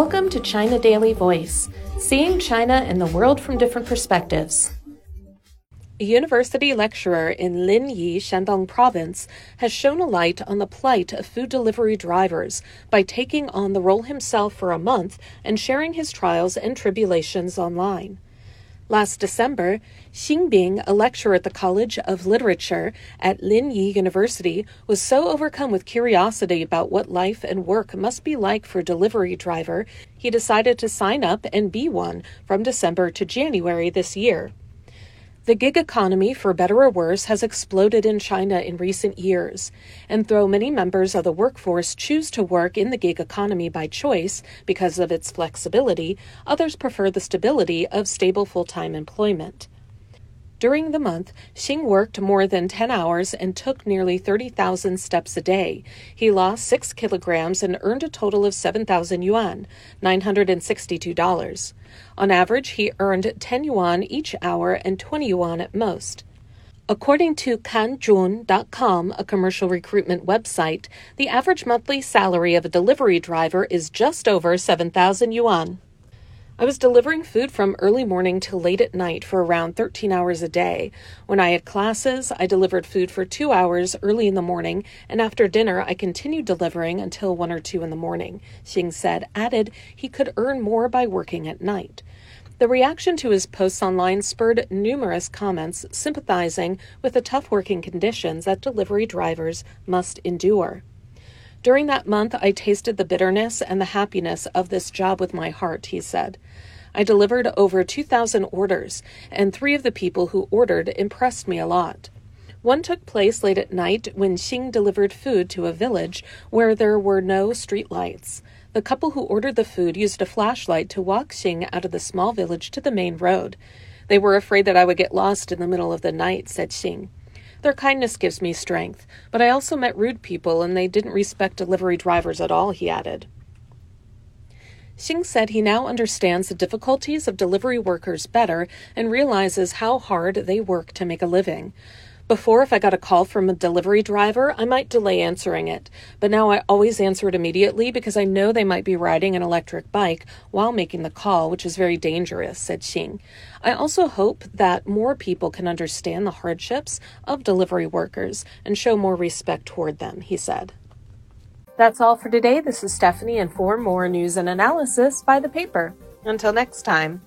Welcome to China Daily Voice, seeing China and the world from different perspectives. A university lecturer in Linyi, Shandong province, has shown a light on the plight of food delivery drivers by taking on the role himself for a month and sharing his trials and tribulations online. Last December, Xing Bin, a lecturer at the College of Literature at Linyi University, was so overcome with curiosity about what life and work must be like for a delivery driver, he decided to sign up and be one from December to January this year. The gig economy, for better or worse, has exploded in China in recent years. And though many members of the workforce choose to work in the gig economy by choice because of its flexibility, others prefer the stability of stable full time employment. During the month, Xing worked more than 10 hours and took nearly 30,000 steps a day. He lost 6 kilograms and earned a total of 7,000 yuan, $962. On average, he earned 10 yuan each hour and 20 yuan at most. According to Kanzhun.com, a commercial recruitment website, the average monthly salary of a delivery driver is just over 7,000 yuan. I was delivering food from early morning till late at night for around 13 hours a day. When I had classes, I delivered food for two hours early in the morning, and after dinner, I continued delivering until 1 or 2 in the morning. Xing said, added he could earn more by working at night. The reaction to his posts online spurred numerous comments sympathizing with the tough working conditions that delivery drivers must endure. During that month, I tasted the bitterness and the happiness of this job with my heart, he said. I delivered over 2,000 orders, and three of the people who ordered impressed me a lot. One took place late at night when Xing delivered food to a village where there were no street lights. The couple who ordered the food used a flashlight to walk Xing out of the small village to the main road. They were afraid that I would get lost in the middle of the night, said Xing. Their kindness gives me strength, but I also met rude people and they didn't respect delivery drivers at all, he added. Xing said he now understands the difficulties of delivery workers better and realizes how hard they work to make a living. Before, if I got a call from a delivery driver, I might delay answering it, but now I always answer it immediately because I know they might be riding an electric bike while making the call, which is very dangerous, said Xing. I also hope that more people can understand the hardships of delivery workers and show more respect toward them, he said. That's all for today. This is Stephanie, and for more news and analysis, buy the paper. Until next time.